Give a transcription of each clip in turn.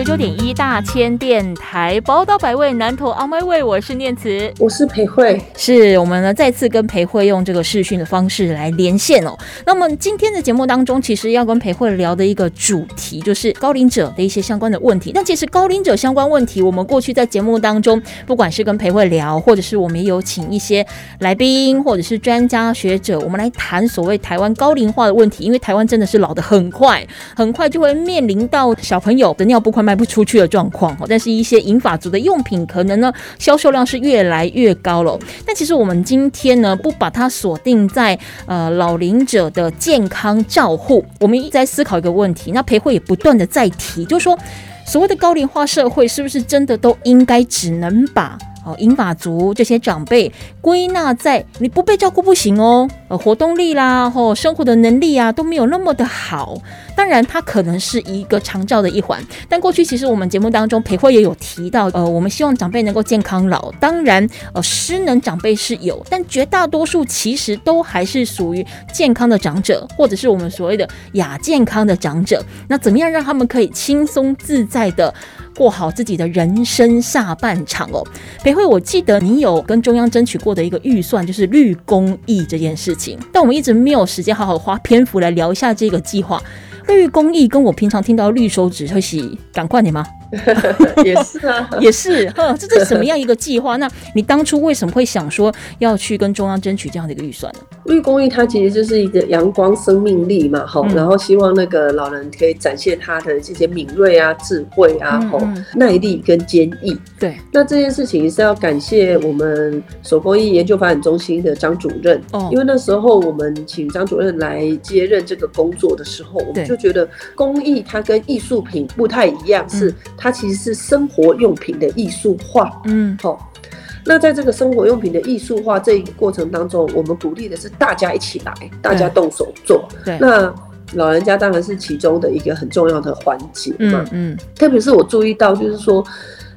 九九点一大千电台宝岛百味南投 On My Way，我是念慈，我是裴慧，是我们呢再次跟裴慧用这个视讯的方式来连线哦。那么今天的节目当中，其实要跟裴慧聊的一个主题就是高龄者的一些相关的问题。但其实高龄者相关问题，我们过去在节目当中，不管是跟裴慧聊，或者是我们也有请一些来宾或者是专家学者，我们来谈所谓台湾高龄化的问题。因为台湾真的是老得很快，很快就会面临到小朋友的尿布快卖不出去的状况。但是一些银发族的用品，可能呢销售量是越来越高了。但其实我们今天呢，不把它锁定在呃老龄者的健康照护，我们一直在思考一个问题。那培慧也不断的在提，就是说所谓的高龄化社会，是不是真的都应该只能把哦银发族这些长辈归纳在你不被照顾不行哦，呃活动力啦，或、生活的能力啊都没有那么的好。当然，它可能是一个长照的一环，但过去其实我们节目当中裴慧也有提到，呃，我们希望长辈能够健康老。当然，呃，失能长辈是有，但绝大多数其实都还是属于健康的长者，或者是我们所谓的亚健康的长者。那怎么样让他们可以轻松自在的过好自己的人生下半场哦？裴慧，我记得你有跟中央争取过的一个预算，就是绿公益这件事情，但我们一直没有时间好好花篇幅来聊一下这个计划。绿公益跟我平常听到绿手指会是赶快点吗？也是啊，也是，呵，这这是什么样一个计划？那你当初为什么会想说要去跟中央争取这样的一个预算呢？绿公益它其实就是一个阳光生命力嘛，哈、嗯。然后希望那个老人可以展现他的这些敏锐啊、智慧啊、吼、嗯。嗯耐力跟坚毅。对，那这件事情是要感谢我们手工艺研究发展中心的张主任，哦。因为那时候我们请张主任来接任这个工作的时候，我对。们就觉得工艺它跟艺术品不太一样，嗯。是它其实是生活用品的艺术化。嗯，好、那在这个生活用品的艺术化这一个过程当中，我们鼓励的是大家一起来，大家动手做。对，那老人家当然是其中的一个很重要的环节嘛嗯。嗯，特别是我注意到，就是说，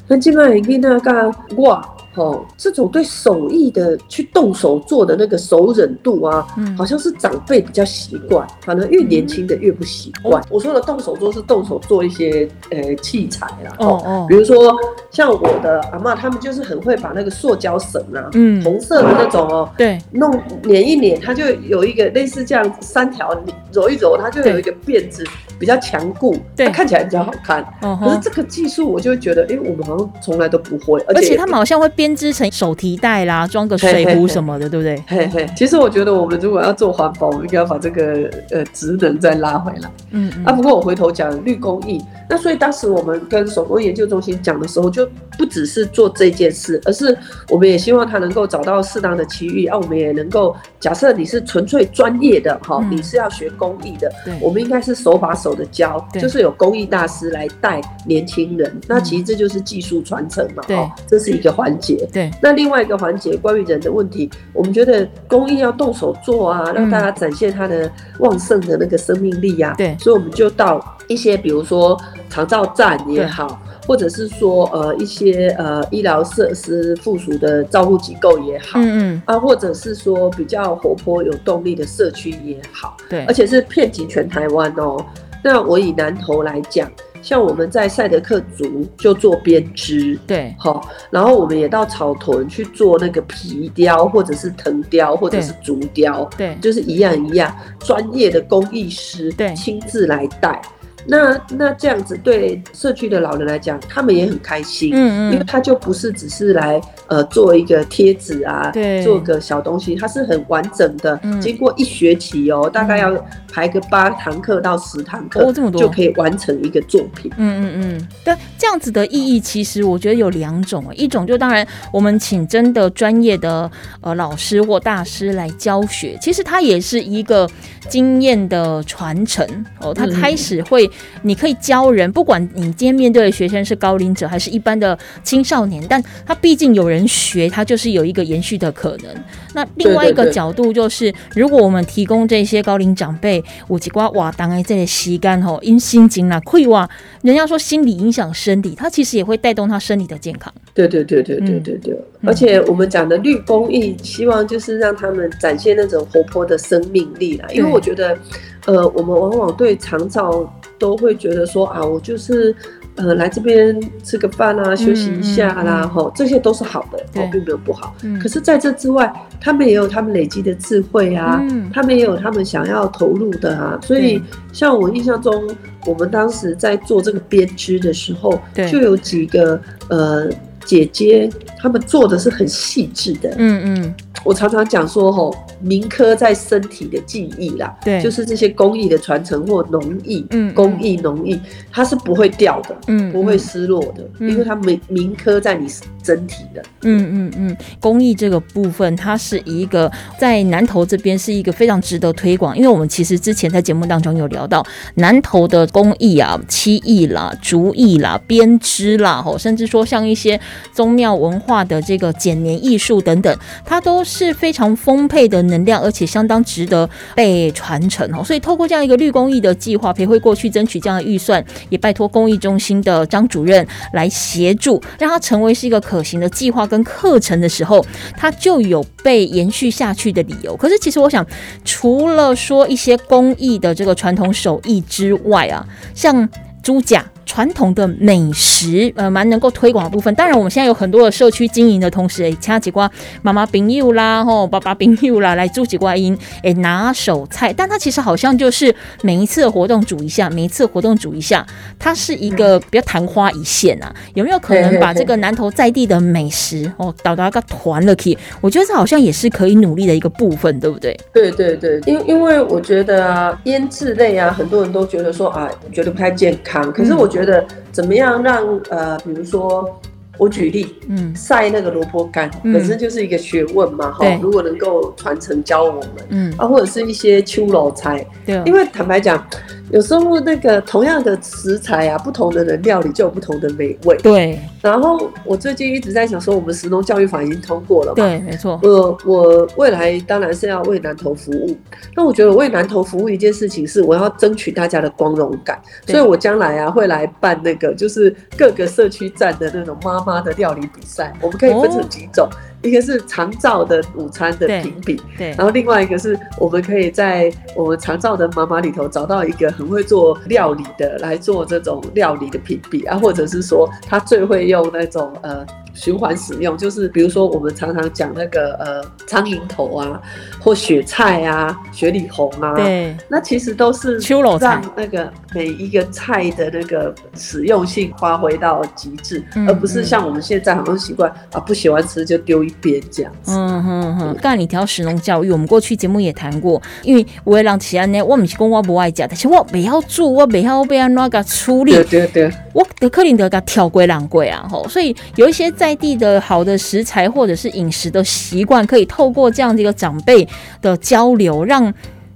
那基本上你那个哇。哦，这种对手艺的去动手做的那个手忍度啊，嗯。好像是长辈比较习惯，反正越年轻的越不习惯。我说的动手做是动手做一些呃器材啦，哦哦比，如说像我的阿嬷，他们就是很会把那个塑胶绳啊，嗯。红色的那种哦，对，弄捻一捻，它就有一个类似这样三条揉一揉，它就有一个辫子比较强固，对。它看起来比较好看。哦，可是这个技术，我就会觉得，哎、我们好像从来都不会，而而且且他们好像会编织成手提袋啦，装个水壶什么的，对不对？嘿嘿，其实我觉得我们如果要做环保，我们应该要把这个呃职能再拉回来。嗯嗯啊，不过我回头讲绿工艺，那所以当时我们跟手工研究中心讲的时候，就不只是做这件事，而是我们也希望他能够找到适当的区域，啊，我们也能够假设你是纯粹专业的哈，嗯你是要学工艺的，我们应该是手把手的教，就是有工艺大师来带年轻人，那其实这就是技术传承嘛，对哈，这是一个环节。对，那另外一个环节，关于人的问题，我们觉得工艺要动手做啊，让大家展现他的旺盛的那个生命力呀、对所以我们就到一些，比如说长照站也好，或者是说呃一些呃医疗设施附属的照护机构也好。嗯嗯，啊，或者是说比较活泼有动力的社区也好，对而，且是遍及全台湾哦。那我以南投来讲，像我们在赛德克族就做编织，对，好，然后我们也到草屯去做那个皮雕，或者是藤雕，或者是竹雕，对，就是一样一样，专业的工艺师对亲自来带。那那这样子对社区的老人来讲，他们也很开心，嗯嗯。因为他就不是只是来呃做一个贴纸啊，对做个小东西，它是很完整的，嗯。经过一学期哦，大概要排个八堂课到十堂课，哦这么多。就可以完成一个作品。嗯嗯嗯，但这样子的意义，其实我觉得有两种啊，一种就当然我们请真的专业的呃老师或大师来教学，其实它也是一个经验的传承哦，他嗯开始会你可以教人，不管你今天面对的学生是高龄者还是一般的青少年，但他毕竟有人学，他就是有一个延续的可能。那另外一个角度就是，如果我们提供这些高龄长辈五吉瓜哇当然这些吸干吼，因心经啦溃哇，人家说心理影响生理，它其实也会带动他生理的健康。对对对对对对对，而且我们讲的绿公益，希望就是让他们展现那种活泼的生命力啦。因为我觉得，呃，我们往往对长照都会觉得说啊，我就是呃来这边吃个饭啊，休息一下啦，哈，这些都是好的，哦，并没有不好。可是在这之外，他们也有他们累积的智慧啊，他们也有他们想要投入的啊。所以，像我印象中，我们当时在做这个编织的时候，就有几个呃。姐姐他们做的是很细致的，嗯嗯，我常常讲说吼，民科在身体的记忆啦，对，就是这些工艺的传承或农艺，嗯，工艺农艺，它是不会掉的，嗯，不会失落的，因为它铭铭刻在你身体的，嗯嗯嗯，工艺这个部分，它是一个在南投这边是一个非常值得推广，因为我们其实之前在节目当中有聊到南投的工艺啊，漆艺啦、竹艺啦、编织啦，吼，甚至说像一些。宗庙文化的这个剪年艺术等等，它都是是非常丰沛的能量，而且相当值得被传承哦。所以透过这样一个绿公益的计划，培会过去争取这样的预算，也拜托公益中心的张主任来协助，让它成为是一个可行的计划跟课程的时候，它就有被延续下去的理由。可是其实我想，除了说一些公益的这个传统手艺之外啊，像猪甲。传统的美食，呃，蛮能够推广的部分。当然，我们现在有很多的社区经营的同时，哎，掐几瓜妈妈朋友啦，吼，爸爸朋友啦，来煮几瓜音，哎，拿手菜。但它其实好像就是每一次的活动煮一下，每一次活动煮一下，它是一个比较昙花一现啊。有没有可能把这个南投在地的美食哦，导到一个团了去？我觉得这好像也是可以努力的一个部分，对不对？对对对，因因为我觉得啊，腌制类啊，很多人都觉得说啊，觉得不太健康。可是我。觉得怎么样让呃，比如说。我举例，嗯，晒那个萝卜干本身就是一个学问嘛，哈。如果能够传承教我们，嗯，啊，或者是一些秋老菜，对。因为坦白讲，有时候那个同样的食材啊，不同的人料理就有不同的美味。对。然后我最近一直在想说，我们食农教育法已经通过了嘛？对，没错。我我未来当然是要为南投服务。那我觉得为南投服务一件事情是，我要争取大家的光荣感。所以我将来啊会来办那个，就是各个社区站的那种妈。妈的料理比赛，我们可以分成几种，一个是长照的午餐的评比，对，然后另外一个是我们可以在我们长照的妈妈里头找到一个很会做料理的来做这种料理的评比啊，或者是说他最会用那种呃。循环使用，就是比如说我们常常讲那个呃苍蝇头啊，或雪菜啊、雪里红啊，对，那其实都是让那个每一个菜的那个实用性发挥到极致，而不是像我们现在好像习惯啊不喜欢吃就丢一边这样子。嗯哼哼。刚才你提到食农教育，我们过去节目也谈过，因为我也让其他呢，我们是讲我不爱讲，但是我不要做，我不要被安那个处理，对对对，我德克林德他挑龟两龟啊，吼，所以有一些。在地的好的食材或者是饮食的习惯，可以透过这样的一个长辈的交流，让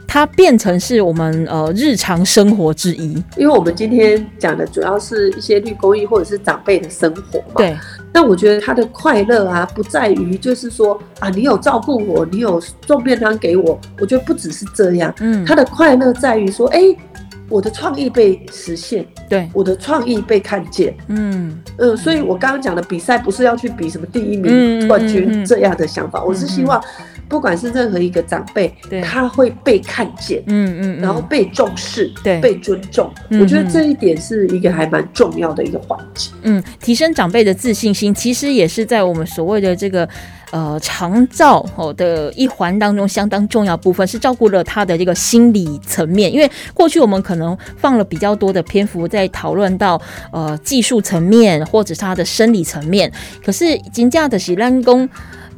它变成是我们呃日常生活之一。因为我们今天讲的主要是一些绿公益或者是长辈的生活嘛。对。那我觉得他的快乐啊，不在于就是说啊，你有照顾我，你有送便当给我。我觉得不只是这样。嗯。他的快乐在于说，哎。我的创意被实现，对，我的创意被看见，嗯。嗯，所以我刚刚讲的比赛不是要去比什么第一名、冠军这样的想法，我是希望，不管是任何一个长辈，他会被看见，嗯嗯，然后被重视，对，被尊重，我觉得这一点是一个还蛮重要的一个环节，嗯，提升长辈的自信心，其实也是在我们所谓的这个。呃，长照哦的一环当中，相当重要部分是照顾了他的这个心理层面。因为过去我们可能放了比较多的篇幅在讨论到呃技术层面或者是他的生理层面，可是金价的喜兰公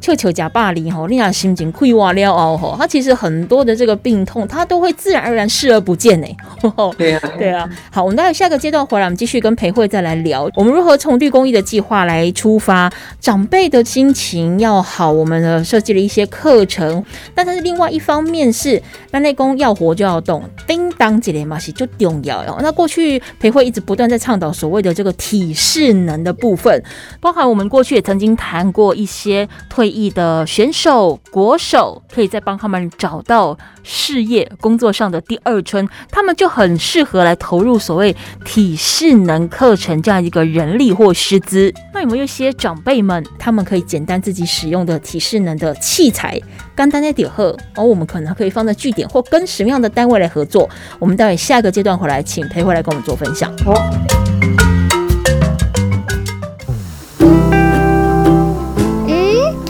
球球假霸凌吼，令人心情溃瓦了哦吼，他其实很多的这个病痛，他都会自然而然视而不见呢。对啊，对啊。好，我们待下个阶段回来，我们继续跟裴慧再来聊，我们如何从绿公益的计划来出发，长辈的心情要好，我们呢设计了一些课程，但是另外一方面是，那内功要活就要动，叮当几连嘛是就重要哦。那过去裴慧一直不断在倡导所谓的这个体适能的部分，包含我们过去也曾经谈过一些退役的选手、国手，可以再帮他们找到事业、工作上的第二春，他们就很适合来投入所谓体适能课程这样一个人力或师资。那有没有一些长辈们，他们可以简单自己使用的体适能的器材？干单的点鹤，而我们可能可以放在据点或跟什么样的单位来合作？我们待会下一个阶段回来，请裴慧来跟我们做分享。好。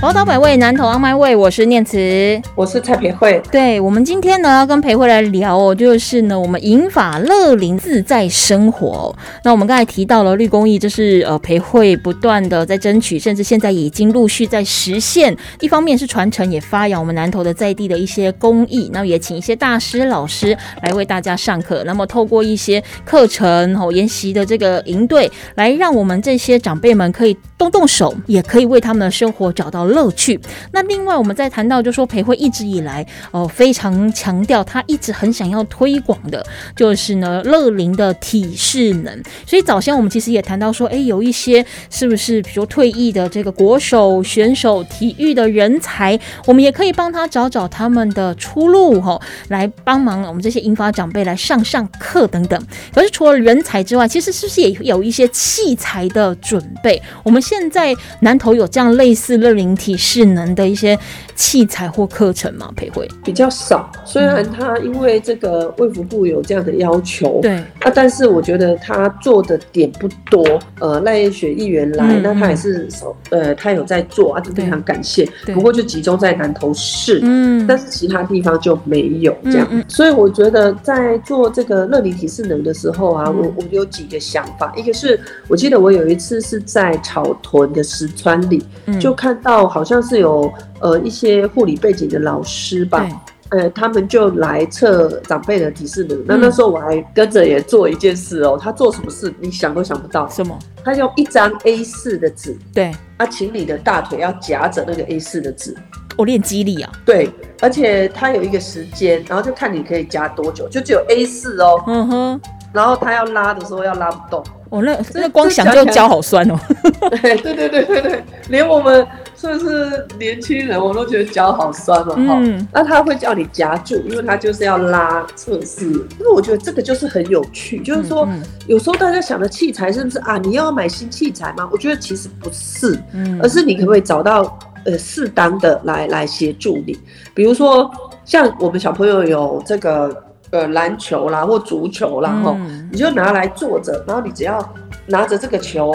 宝岛百味，南投 on my way，我是念慈。我是蔡培慧，对我们今天呢要跟培慧来聊哦，就是呢我们银法乐林自在生活哦、那我们刚才提到了绿公益，就是呃培慧不断的在争取，甚至现在已经陆续在实现。一方面是传承，也发扬我们南投的在地的一些公益，那也请一些大师老师来为大家上课。那么透过一些课程哦研习的这个营队，来让我们这些长辈们可以动动手，也可以为他们的生活找到乐趣。那另外，我们在谈到就说培慧一直以来哦、非常强调，他一直很想要推广的，就是呢乐龄的体适能。所以早先我们其实也谈到说，哎，有一些是不是比如退役的这个国手、选手、体育的人才，我们也可以帮他找找他们的出路哈、来帮忙我们这些银发长辈来上上课等等。可是除了人才之外，其实是不是也有一些器材的准备？我们现在南投有这样类似乐龄体适能的一些器材或课程吗？培慧，比较少。虽然他因为这个卫福部有这样的要求，对，啊，但是我觉得他做的点不多。呃，赖燕雪议员来，嗯那他也是手呃，他有在做啊，就非常感谢。不过就集中在南投市。嗯但是其他地方就没有这样，所以我觉得在做这个乐龄体适能的时候啊，嗯我我有几个想法，一个是我记得我有一次是在草屯的石川里，嗯就看到好像是有呃一些护理背景的老师吧，呃，他们就来测长辈的体适能。那嗯那时候我还跟着也做一件事哦，他做什么事你想都想不到，什么？他用一张 A 4的纸，对啊，请你的大腿要夹着那个 A 4的纸，我练肌力啊，对，而且他有一个时间，然后就看你可以夹多久，就只有 A 4哦，嗯哼，然后他要拉的时候要拉不动，我、那这那光想就脚好酸哦。对对对对对对，连我们算是年轻人，我都觉得脚好酸了哈。嗯那他会叫你夹住，因为他就是要拉测试。因为我觉得这个就是很有趣，就是说、嗯有时候大家想的器材是不是啊？你要买新器材吗？我觉得其实不是，嗯而是你可不可以找到呃适当的来来协助你？比如说像我们小朋友有这个呃篮球啦或足球啦哈、嗯你就拿来坐着，然后你只要拿着这个球，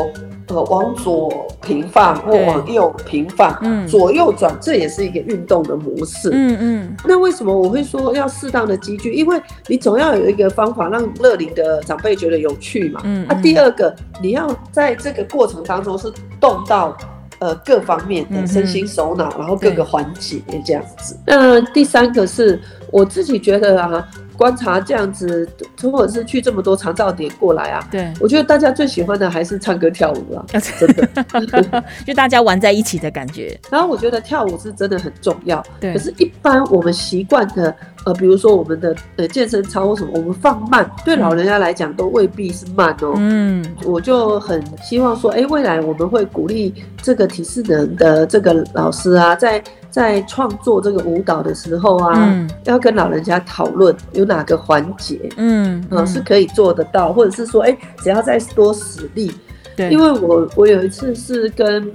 呃，往左平放或往右平放，嗯左右转，这也是一个运动的模式。嗯嗯那为什么我会说要适当的积聚？因为你总要有一个方法让乐龄的长辈觉得有趣嘛。啊，嗯那第二个，你要在这个过程当中是动到。呃，各方面的身心手脑，然后各个环节这样子。那第三个是我自己觉得啊，观察这样子，或者是去这么多长照点过来啊，对，我觉得大家最喜欢的还是唱歌跳舞啊，真的。就大家玩在一起的感觉。然后我觉得跳舞是真的很重要，对可是，一般我们习惯的，呃，比如说我们的呃健身操或什么，我们放慢，对老人家来讲都未必是慢哦。嗯我就很希望说，哎，未来我们会鼓励这个体适能的这个老师啊，在在创作这个舞蹈的时候啊，嗯。要跟老人家讨论有哪个环节，嗯呃，是可以做得到，或者是说，哎，只要再多使力，对，因为我我有一次是跟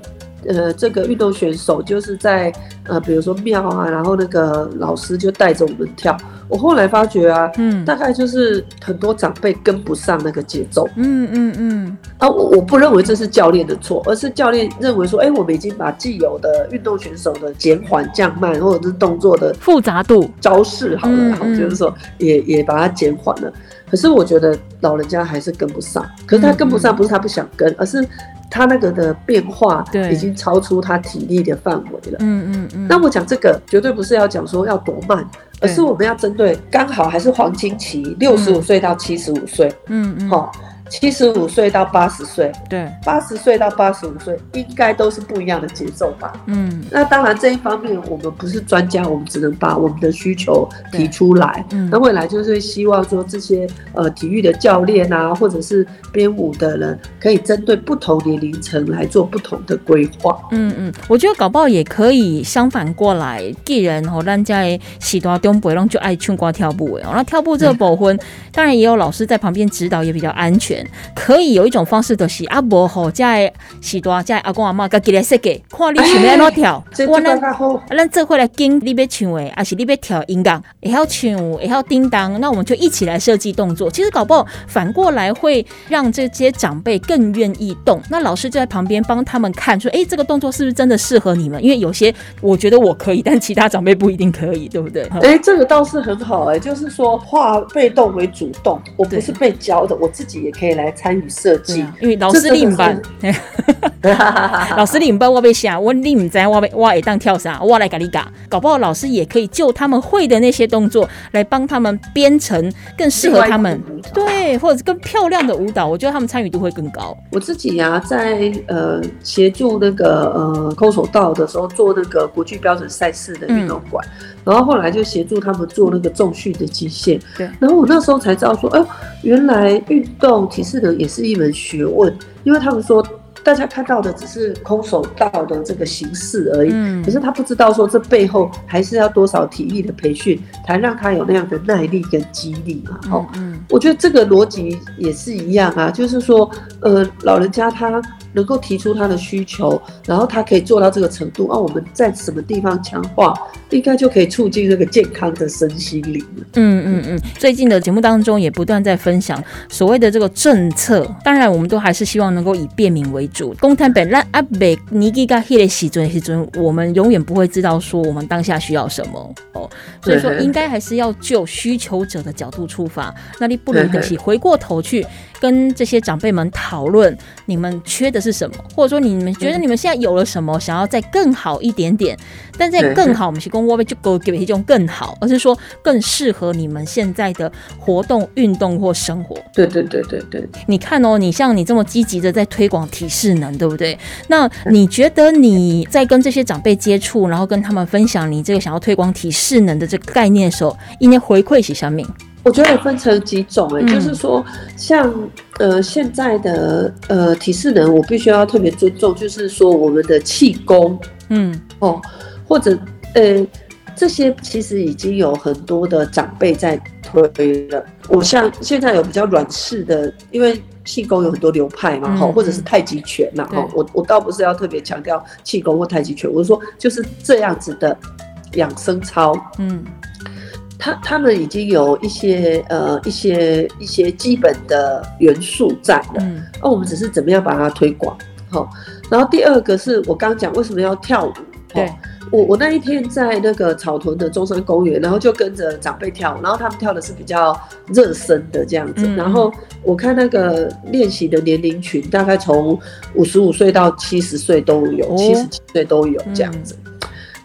呃这个运动选手就是在呃比如说庙啊，然后那个老师就带着我们跳。我后来发觉啊，嗯大概就是很多长辈跟不上那个节奏嗯嗯嗯，啊。我我不认为这是教练的错，而是教练认为说，哎，我们已经把既有的运动选手的减缓、降慢，或者是动作的复杂度，招式好了，嗯然后嗯就是说也也把它减缓了。可是我觉得老人家还是跟不上，可是他跟不上不是他不想跟，而是他那个的变化已经超出他体力的范围了。嗯嗯嗯，那我讲这个绝对不是要讲说要多慢，而是我们要针对刚好还是黄金期，六十五岁到七十五岁，嗯嗯，哈、七十五岁到八十岁，对，八十岁到八十五岁，应该都是不一样的节奏吧？嗯那当然这一方面我们不是专家，我们只能把我们的需求提出来。嗯那未来就是希望说这些呃体育的教练啊，或者是编舞的人，可以针对不同年龄层来做不同的规划。嗯嗯，我觉得搞不好也可以相反过来，既然吼咱家的时大中北拢就爱唱歌跳舞的哦，那跳舞这个部分，当然也有老师在旁边指导，也比较安全。可以有一种方式就是啊，无吼在时大在阿公阿妈家己来设计，看你想要安怎跳，这这我咱个好，啊，咱这回来跟你要唱的，还是你要跳音乐，也要唱，也要叮当，那我们就一起来设计动作。其实搞不好反过来会让这些长辈更愿意动。那老师就在旁边帮他们看，说，哎、这个动作是不是真的适合你们？因为有些我觉得我可以，但其他长辈不一定可以，对不对？哎、这个倒是很好哎、就是说化被动为主动，我不是被教的，我自己也可以来参与设计。因为老师领班，老师领班我被吓，我你唔知我被我会当跳啥，我来给你教。搞不好老师也可以就他们会的那些动作来帮他们编成更适合他们对，或者是更漂亮的舞蹈，我觉得他们参与度会更高。我自己呀、在呃协助那个呃空手道的时候做那个国际标准赛事的运动馆，然后后来就协助他们做那个重训的机械。对然后我那时候才知道说，哎、原来运动体适能也是一门学问，因为他们说大家看到的只是空手道的这个形式而已。嗯可是他不知道说这背后还是要多少体力的培训，才让他有那样的耐力跟肌力嘛。哦，嗯我觉得这个逻辑也是一样啊，就是说，呃，老人家他能够提出他的需求，然后他可以做到这个程度，啊，我们在什么地方强化，应该就可以促进这个健康的身心灵。嗯嗯嗯，最近的节目当中也不断在分享所谓的这个政策，当然我们都还是希望能够以便民为主。公摊本让阿北尼基嘎黑的喜尊喜尊，我们永远不会知道说我们当下需要什么哦，所以说应该还是要就需求者的角度出发。那你不如的是回过头去跟这些长辈们讨论，你们缺的是什么，或者说你们觉得你们现在有了什么，想要再更好一点点。但在更好，我们是公我们就给给一种更好，而是说更适合你们现在的活动、运动或生活。对对对对对，你看哦，你像你这么积极的在推广体适能，对不对？那你觉得你在跟这些长辈接触，然后跟他们分享你这个想要推广体适能的这个概念的时候，应该回馈些什么？我觉得也分成几种哎、嗯。就是说，像呃现在的呃体适能，我必须要特别尊重，就是说我们的气功嗯。哦，或者呃这些其实已经有很多的长辈在推了。我像现在有比较软式的，因为气功有很多流派嘛，嗯。哈、或者是太极拳呐，哈、对我我倒不是要特别强调气功或太极拳，我是说就是这样子的养生操，嗯他他们已经有一些呃一些一些基本的元素在了，嗯。那、我们只是怎么样把它推广，好、然后第二个是我刚讲为什么要跳舞，对。齁我我那一天在那个草屯的中山公园，然后就跟着长辈跳舞，然后他们跳的是比较热身的这样子，嗯。然后我看那个练习的年龄群大概从五十五岁到七十岁都有，哦。七十几岁都有这样子。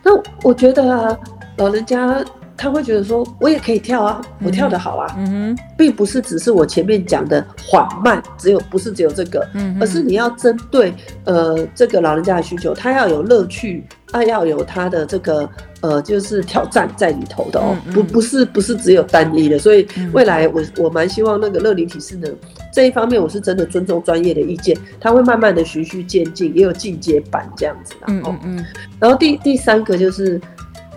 那我觉得啊，老人家他会觉得说，我也可以跳啊，我跳得好啊，嗯哼。并不是只是我前面讲的缓慢，只有不是只有这个，嗯，而是你要针对呃这个老人家的需求，他要有乐趣，他要有他的这个呃就是挑战在里头的哦，不不是不是只有单一的，所以嗯。未来我我蛮希望那个乐龄体适能这一方面，我是真的尊重专业的意见，他会慢慢的循序渐进，也有进阶版这样子的。哦。嗯嗯嗯。然后第第三个就是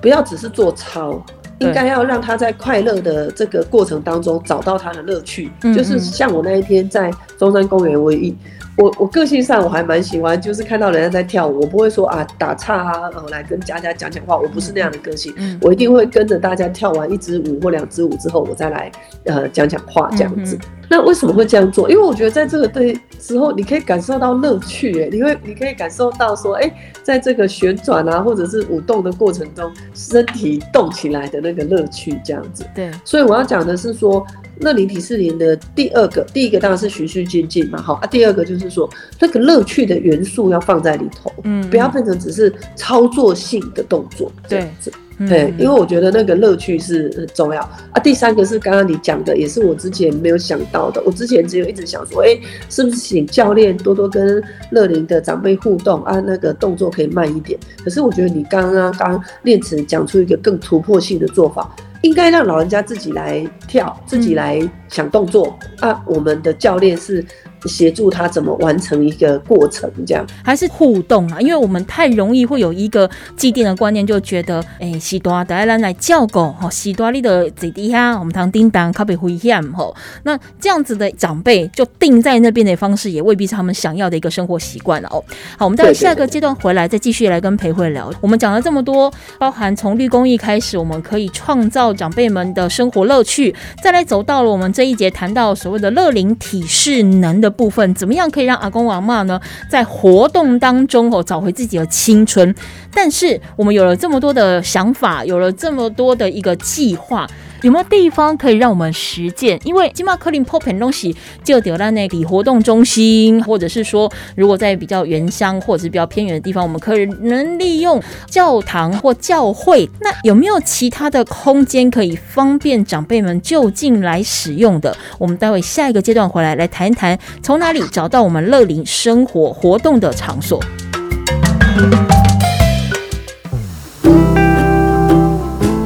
不要只是做操，应该要让他在快乐的这个过程当中找到他的乐趣。嗯就是像我那一天在中山公园，我一我我个性上我还蛮喜欢，就是看到人家在跳舞，我不会说啊打岔啊，呃来跟佳佳讲讲话，我不是那样的个性。嗯我一定会跟着大家跳完一支舞或两支舞之后，我再来呃讲讲话这样子。嗯那为什么会这样做？因为我觉得在这个对之后，你可以感受到乐趣，哎，你会你可以感受到说，哎，在这个旋转啊，或者是舞动的过程中，身体动起来的那个乐趣，这样子。对，所以我要讲的是说，乐龄体适龄的第二个，第一个当然是循序渐进嘛，好啊，第二个就是说那个乐趣的元素要放在里头，嗯不要变成只是操作性的动作，这样子。嗯对，因为我觉得那个乐趣是很重要啊。第三个是刚刚你讲的，也是我之前没有想到的。我之前只有一直想说，哎、是不是请教练多多跟乐龄的长辈互动啊？那个动作可以慢一点。可是我觉得你刚刚刚练词讲出一个更突破性的做法，应该让老人家自己来跳，自己来想动作、啊。我们的教练是协助他怎么完成一个过程，这样。还是互动啊，因为我们太容易会有一个既定的观念，就觉得，诶、西多带咱来叫狗，吼，西多你的坐底下，我们当叮当，靠北危险，吼，那这样子的长辈就定在那边的方式，也未必是他们想要的一个生活习惯了哦。好，我们待会下个阶段回来再继续来跟培慧聊。我们讲了这么多，包含从绿公益开始，我们可以创造长辈们的生活乐趣，再来走到了我们这一节谈到所谓的乐龄体适能的的部分，怎么样可以让阿公阿嬷呢在活动当中哦找回自己的青春？但是我们有了这么多的想法，有了这么多的一个计划。有没有地方可以让我们实践？因为金马克林 pop 很东西就丢在那里活动中心，或者是说，如果在比较原乡或者是比较偏远的地方，我们可以能利用教堂或教会。那有没有其他的空间可以方便长辈们就近来使用的？我们待会下一个阶段回来来谈一谈，从哪里找到我们乐龄生活活动的场所。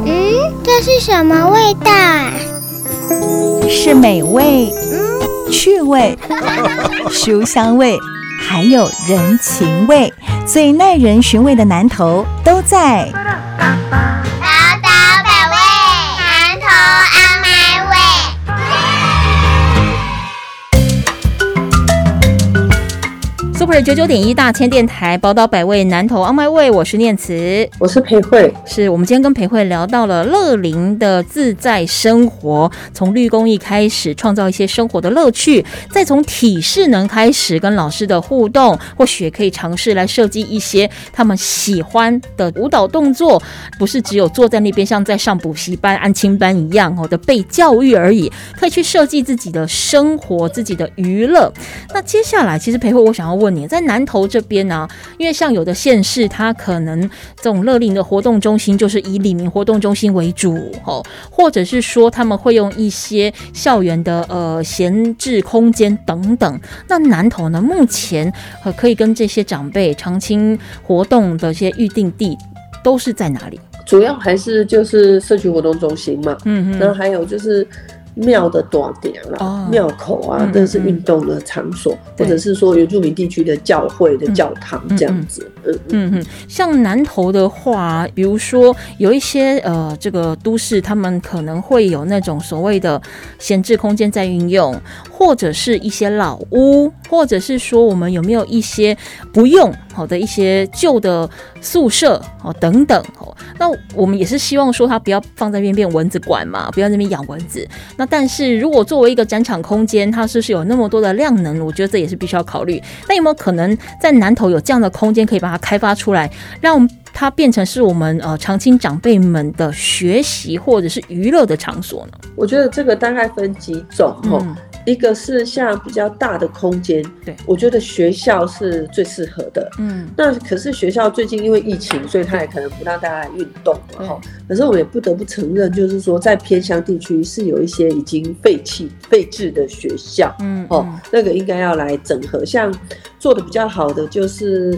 嗯，这是什么味道啊？是美味、趣味、书香味，还有人情味，最耐人寻味的南头都在。Super 九九点一大千电台宝岛百味南投 On My Way，我是念慈。我是裴慧，是我们今天跟裴慧聊到了乐龄的自在生活，从绿公益开始创造一些生活的乐趣，再从体适能开始跟老师的互动，或许也可以尝试来设计一些他们喜欢的舞蹈动作，不是只有坐在那边像在上补习班、安亲班一样哦的被教育而已，可以去设计自己的生活、自己的娱乐。那接下来，其实裴慧，我想要问你，在南投这边呢、因为像有的县市，它可能这种乐龄的活动中心就是以李明活动中心为主，哦，或者是说他们会用一些校园的呃闲置空间等等。那南投呢，目前呃可以跟这些长辈长青活动的一些预定地都是在哪里？主要还是就是社区活动中心嘛，嗯然后还有就是庙的短点哦。啦，庙口啊嗯，这是运动的场所，对。或者是说原住民地区的教会的教堂这样子。嗯，哼，像南投的话，比如说有一些呃，这个都市他们可能会有那种所谓的闲置空间在运用，或者是一些老屋，或者是说我们有没有一些不用好的一些旧的宿舍哦等等哦。那我们也是希望说它不要放在那边变蚊子馆嘛，不要那边养蚊子。那但是如果作为一个展场空间，它是不是有那么多的量能？我觉得这也是必须要考虑。那有没有可能在南投有这样的空间，可以把它开发出来，让它变成是我们呃长青长辈们的学习或者是娱乐的场所呢？我觉得这个大概分几种哦。嗯一个是像比较大的空间，对我觉得学校是最适合的。嗯那可是学校最近因为疫情，所以它也可能不让大家来运动对了哈。可是我们也不得不承认，就是说在偏乡地区是有一些已经废弃、废置的学校嗯哦，那个应该要来整合。像做的比较好的就是。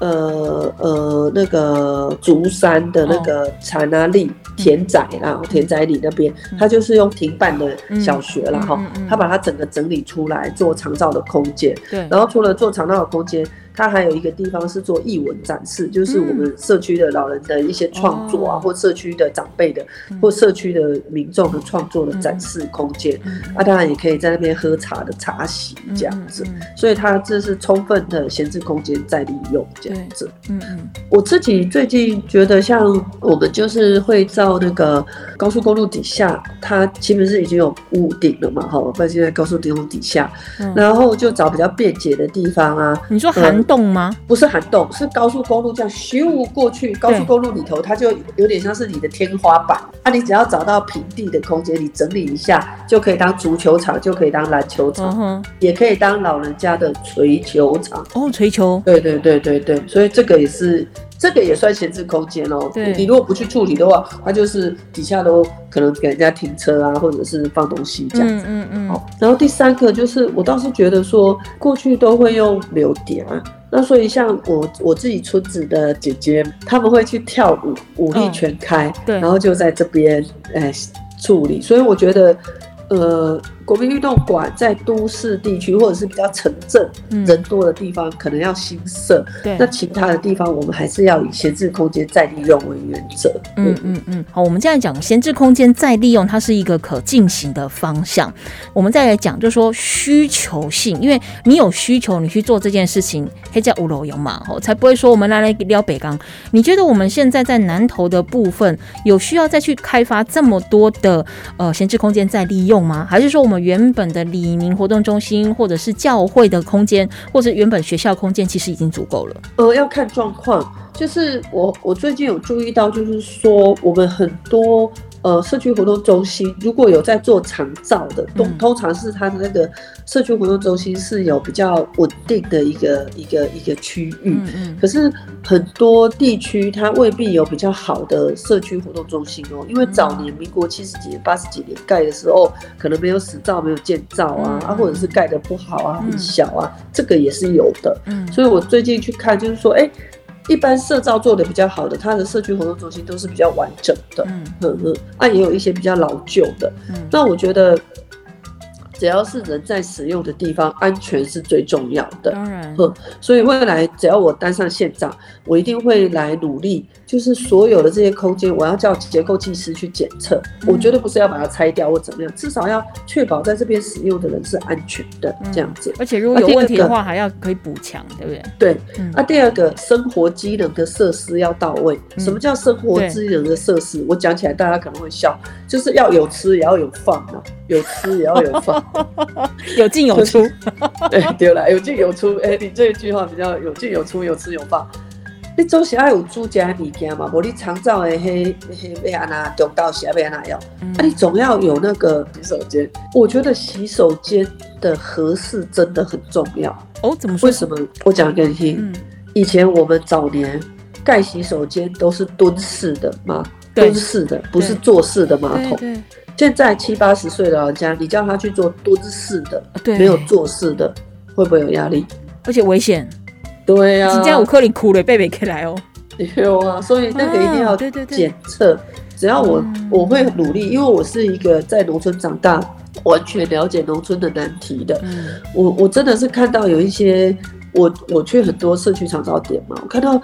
呃呃，那个竹山的那个禅啊利田仔啦，田仔里那边，他就是用停办的小学了，哈嗯嗯嗯，它把它整个整理出来做长照的空间，对，然后除了做长照的空间，它还有一个地方是做艺文展示，就是我们社区的老人的一些创作啊，哦。或社区的长辈的，或社区的民众的创作的展示空间。啊，当然也可以在那边喝茶的茶席这样子，嗯所以它这是充分的闲置空间在利用这样子。嗯嗯。我自己最近觉得，像我们就是会造那个高速公路底下，它基本是已经有屋顶了嘛，哈，不然现在高速公路底下，嗯。然后就找比较便捷的地方啊，你说涵洞吗？不是涵洞，是高速公路这样咻过去，高速公路里头它就有点像是你的天花板，啊，你只要找到平地的空间，你整理一下就可以当足球场，就可以当篮球嗯场，哼，也可以当老人家的锤球场。哦，锤球，对对对对对，所以这个也是，这个也算闲置空间哦。对你如果不去处理的话，它就是底下都可能给人家停车啊，或者是放东西这样子。嗯嗯嗯，好，然后第三个就是，我倒是觉得说，过去都会用柳蝶啊，那所以像我我自己村子的姐姐，他们会去跳舞，舞力全开，嗯对然后就在这边哎处理，所以我觉得。呃，国民运动馆在都市地区或者是比较城镇、嗯人多的地方，可能要新设。对那其他的地方，我们还是要以闲置空间再利用为原则。嗯嗯嗯，好，我们这样讲闲置空间再利用，它是一个可进行的方向。我们再来讲，就是说需求性，因为你有需求，你去做这件事情，黑叫五楼有嘛，哦，才不会说我们来来聊北港。你觉得我们现在在南投的部分，有需要再去开发这么多的呃闲置空间再利用吗？还是说我们原本的李明活动中心，或者是教会的空间，或者原本学校空间，其实已经足够了？呃，要看状况。就是我我最近有注意到，就是说我们很多呃社区活动中心如果有在做长照的，通嗯。通常是它的那个社区活动中心是有比较稳定的一个一个一个区域。嗯嗯。可是很多地区它未必有比较好的社区活动中心哦，因为早年民国七十几年、八十几年盖的时候，可能没有实照、没有建造啊，嗯啊，或者是盖的不好啊、嗯。很小啊，这个也是有的。嗯。所以我最近去看，就是说，哎、一般社造做的比较好的，它的社区活动中心都是比较完整的，嗯嗯嗯，啊，也有一些比较老旧的。嗯那我觉得，只要是人在使用的地方，安全是最重要的。当然，呵所以未来只要我当上县长，我一定会来努力，就是所有的这些空间，我要叫结构技师去检测。我绝对不是要把它拆掉或怎么样，至少要确保在这边使用的人是安全的，这样子。而且如果有问题的话，还要可以补强，对不对？对，嗯啊，第二个生活机能的设施要到位。嗯什么叫生活机能的设施？我讲起来大家可能会笑，就是要有吃也要有放啊，有吃也要有放。有进有出，对，对了，有进有出。哎、你这一句话比较有进有出，有吃有放。你总是爱有煮食的物件嘛，无你常照的迄迄要安那中道时要安那用，嗯啊，你总要有那个洗手间。我觉得洗手间的合适真的很重要。哦，怎么说？为什么？我讲给你听。以前我们早年盖洗手间都是蹲式的嘛，蹲式的，不是坐式的马桶。对现在七八十岁的老人家，你叫他去做蹲式的，对，没有坐式的，会不会有压力？而且危险，对呀、人家有颗里哭了，贝贝可以来哦。有啊，所以那个一定要啊对对对检测。只要我嗯我会努力，因为我是一个在农村长大，完全了解农村的难题的。嗯我我真的是看到有一些，我我去很多社区长照点嘛，我看到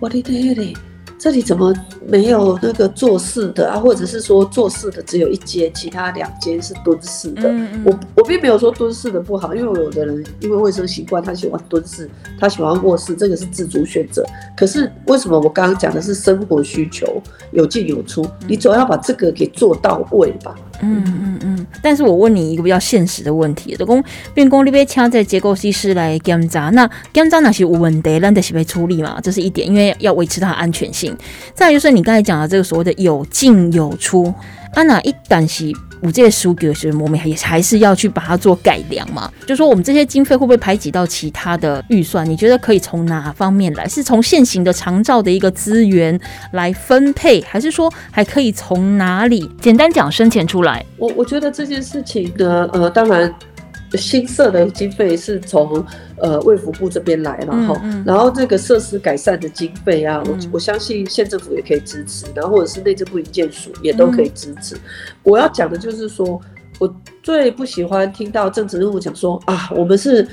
我的天嘞，这里怎么没有那个做事的啊？或者是说做事的只有一间，其他两间是蹲式的。嗯我我并没有说蹲式的不好，因为有的人因为卫生习惯，他喜欢蹲式，他喜欢卧室，这个是自主选择。可是为什么我刚刚讲的是生活需求有进有出？你总要把这个给做到位吧？嗯嗯嗯。但是我问你一个比较现实的问题，就讲变工你被请这结构技师来检查，那检查那些有问题，咱得是被处理嘛，这是一点，因为要维持它安全性。再就是你刚才讲的这个所谓的有进有出，啊那一旦是有这些数据的时候，我们也还是要去把它做改良嘛。就说我们这些经费会不会排挤到其他的预算？你觉得可以从哪方面来？是从现行的长照的一个资源来分配，还是说还可以从哪里简单讲生钱出来？我我觉得这件事情呢，呃，当然新设的经费是从呃卫福部这边来嘛哈，嗯。嗯然后这个设施改善的经费啊，我嗯。我相信县政府也可以支持，然后或者是内政部营建署也都可以支持。我要讲的就是说，我最不喜欢听到政治人物讲说啊，我们是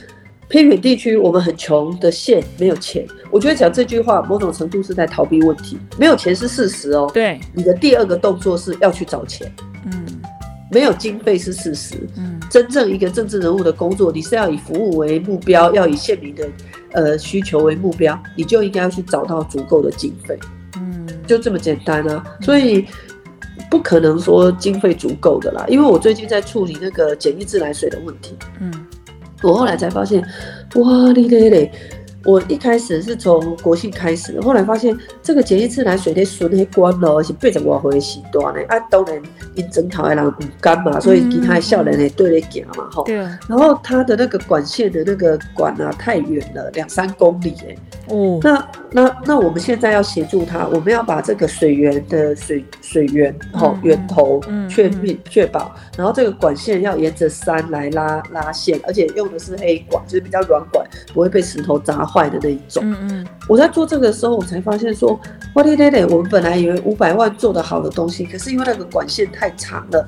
偏远地区，我们很穷的县，没有钱。我觉得讲这句话，某种程度是在逃避问题。没有钱是事实哦，对，你的第二个动作是要去找钱，嗯没有经费是事实。嗯真正一个政治人物的工作，你是要以服务为目标，要以县民的呃需求为目标，你就应该要去找到足够的经费，嗯，就这么简单啊。所以不可能说经费足够的啦，因为我最近在处理那个简易自来水的问题，嗯我后来才发现，哇，你嘞嘞！我一开始是从国庆开始的，后来发现这个简易自来水的水那关了，是八十外岁的时段呢。啊，当然因整头的人唔干嘛，所以其他的少年也对咧行嘛，吼。对啊，然后它的那个管线的那个管啊太远了，两三公里哎。哦，那那那我们现在要协助他，我们要把这个水源的水水源吼嗯源头嗯确定确保，然后这个管线要沿着山来拉拉线，而且用的是黑管，就是比较软管，不会被石头砸坏的那一种。嗯嗯我在做这个的时候，我才发现说，哇嘞嘞嘞，我们本来以为五百万做的好的东西，可是因为那个管线太长了。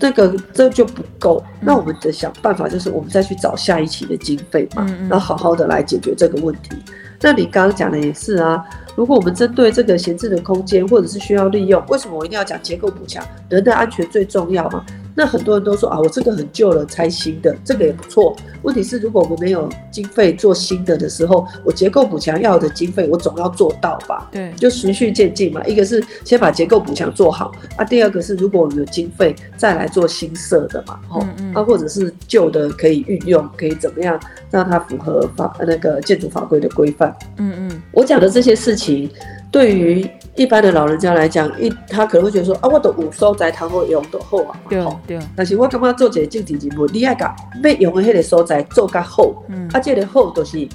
这个这就不够，那我们得想办法，就是我们再去找下一期的经费嘛，然后好好的来解决这个问题。那你刚刚讲的也是啊，如果我们针对这个闲置的空间或者是需要利用，为什么我一定要讲结构补强？人的安全最重要嘛。那很多人都说啊，我这个很旧了，拆新的，这个也不错。问题是，如果我们没有经费做新的的时候，我结构补强要的经费，我总要做到吧？对，就循序渐进嘛。一个是先把结构补强做好啊，第二个是如果我们有经费再来做新设的嘛，吼、嗯嗯啊，或者是旧的可以运用，可以怎么样让它符合法那个建筑法规的规范。嗯嗯我讲的这些事情，对于一般的老人家来讲，一他可能会觉得说啊，我的五所在通好用都好啊，对啊对，但是我感觉做一个政治人物，你爱甲要用的迄个所在做较好，嗯。啊，这个好就是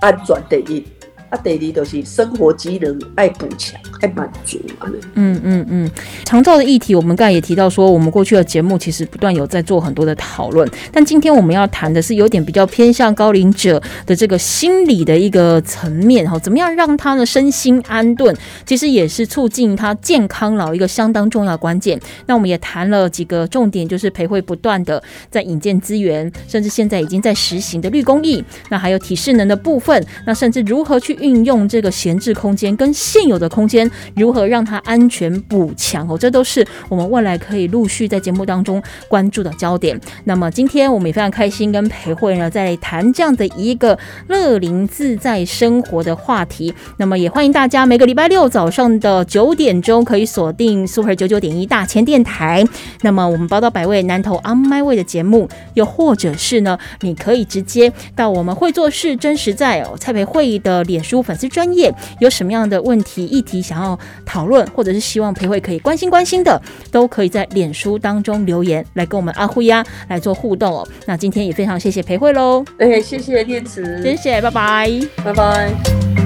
安全第一，啊，第二就是生活机能爱补强，爱满足嘛。嗯嗯嗯，长照的议题，我们刚才也提到说，我们过去的节目其实不断有在做很多的讨论，但今天我们要谈的是有点比较偏向高龄者的这个心理的一个层面哈，怎么样让他的身心安顿，其实也是促进他健康老一个相当重要关键。那我们也谈了几个重点，就是培会不断的在引荐资源，甚至现在已经在实行的绿公益，那还有体适能的部分，那甚至如何去运用这个闲置空间跟现有的空间，如何让它安全补强哦，这都是我们未来可以陆续在节目当中关注的焦点。那么今天我们也非常开心跟裴慧呢在谈这样的一个乐龄自在生活的话题。那么也欢迎大家每个礼拜六早上的九点钟可以锁定 Super 九九点一大千电台。那么我们宝岛百位南投 On My Way 的节目，又或者是呢，你可以直接到我们会做事真实在哦蔡培慧的脸书粉丝专业，有什么样的问题议题想要讨论，或者是希望培慧可以关心关心的，都可以在脸书当中留言来跟我们阿辉呀来做互动哦。那今天也非常谢谢培慧喽，哎、谢谢念慈，谢谢，拜拜。拜拜。